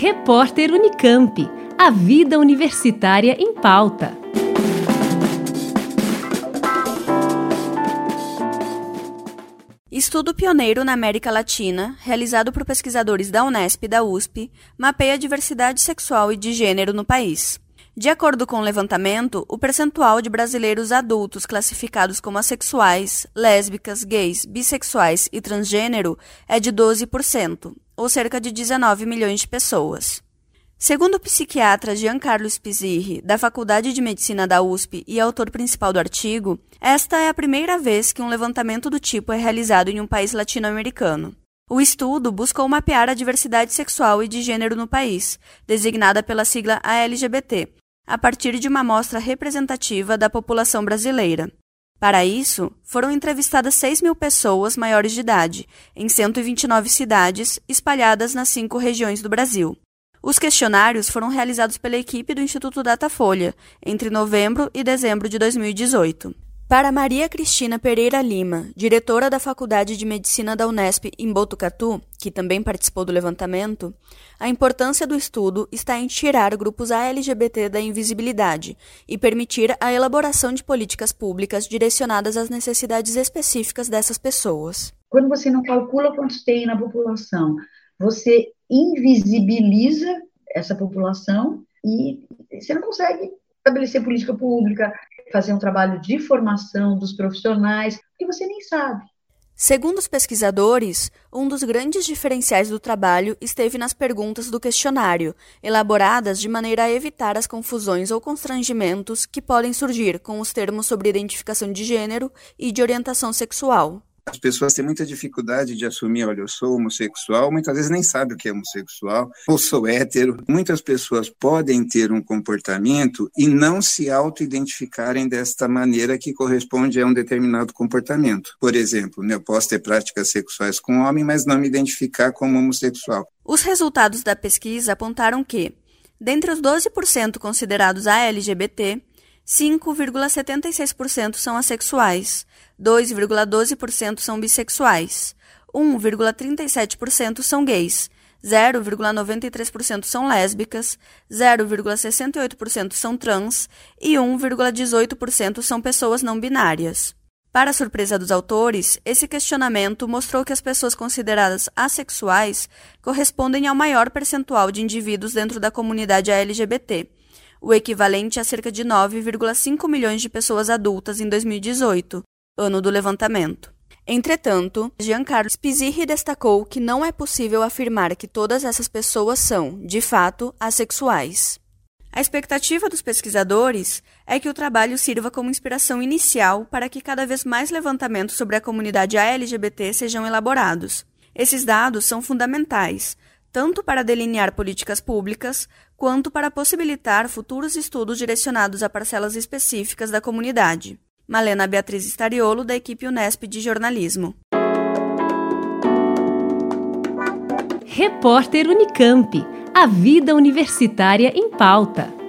Repórter Unicamp. A vida universitária em pauta. Estudo pioneiro na América Latina, realizado por pesquisadores da Unesp e da USP, mapeia a diversidade sexual e de gênero no país. De acordo com o levantamento, o percentual de brasileiros adultos classificados como assexuais, lésbicas, gays, bissexuais e transgênero é de 12%, ou cerca de 19 milhões de pessoas. Segundo o psiquiatra Giancarlo Spizirri, da Faculdade de Medicina da USP e autor principal do artigo, esta é a primeira vez que um levantamento do tipo é realizado em um país latino-americano. O estudo buscou mapear a diversidade sexual e de gênero no país, designada pela sigla ALGBT, a partir de uma amostra representativa da população brasileira. Para isso, foram entrevistadas 6 mil pessoas maiores de idade, em 129 cidades, espalhadas nas cinco regiões do Brasil. Os questionários foram realizados pela equipe do Instituto Datafolha entre novembro e dezembro de 2018. Para Maria Cristina Pereira Lima, diretora da Faculdade de Medicina da Unesp em Botucatu, que também participou do levantamento, a importância do estudo está em tirar grupos ALGBT da invisibilidade e permitir a elaboração de políticas públicas direcionadas às necessidades específicas dessas pessoas. Quando você não calcula quantos tem na população, você invisibiliza essa população e você não consegue estabelecer política pública, fazer um trabalho de formação dos profissionais, que você nem sabe. Segundo os pesquisadores, um dos grandes diferenciais do trabalho esteve nas perguntas do questionário, elaboradas de maneira a evitar as confusões ou constrangimentos que podem surgir com os termos sobre identificação de gênero e de orientação sexual. As pessoas têm muita dificuldade de assumir, olha, eu sou homossexual, muitas vezes nem sabem o que é homossexual, ou sou hétero. Muitas pessoas podem ter um comportamento e não se auto-identificarem desta maneira que corresponde a um determinado comportamento. Por exemplo, né, eu posso ter práticas sexuais com homem, mas não me identificar como homossexual. Os resultados da pesquisa apontaram que, dentre os 12% considerados LGBT, 5,76% são assexuais, 2,12% são bissexuais, 1,37% são gays, 0,93% são lésbicas, 0,68% são trans e 1,18% são pessoas não binárias. Para surpresa dos autores, esse questionamento mostrou que as pessoas consideradas assexuais correspondem ao maior percentual de indivíduos dentro da comunidade LGBT, o equivalente a cerca de 9,5 milhões de pessoas adultas em 2018, ano do levantamento. Entretanto, Giancarlo Spizirri destacou que não é possível afirmar que todas essas pessoas são, de fato, assexuais. A expectativa dos pesquisadores é que o trabalho sirva como inspiração inicial para que cada vez mais levantamentos sobre a comunidade LGBT sejam elaborados. Esses dados são fundamentais, tanto para delinear políticas públicas, quanto para possibilitar futuros estudos direcionados a parcelas específicas da comunidade. Malena Beatriz Stariolo, da equipe Unesp de Jornalismo. Repórter Unicamp. A vida universitária em pauta.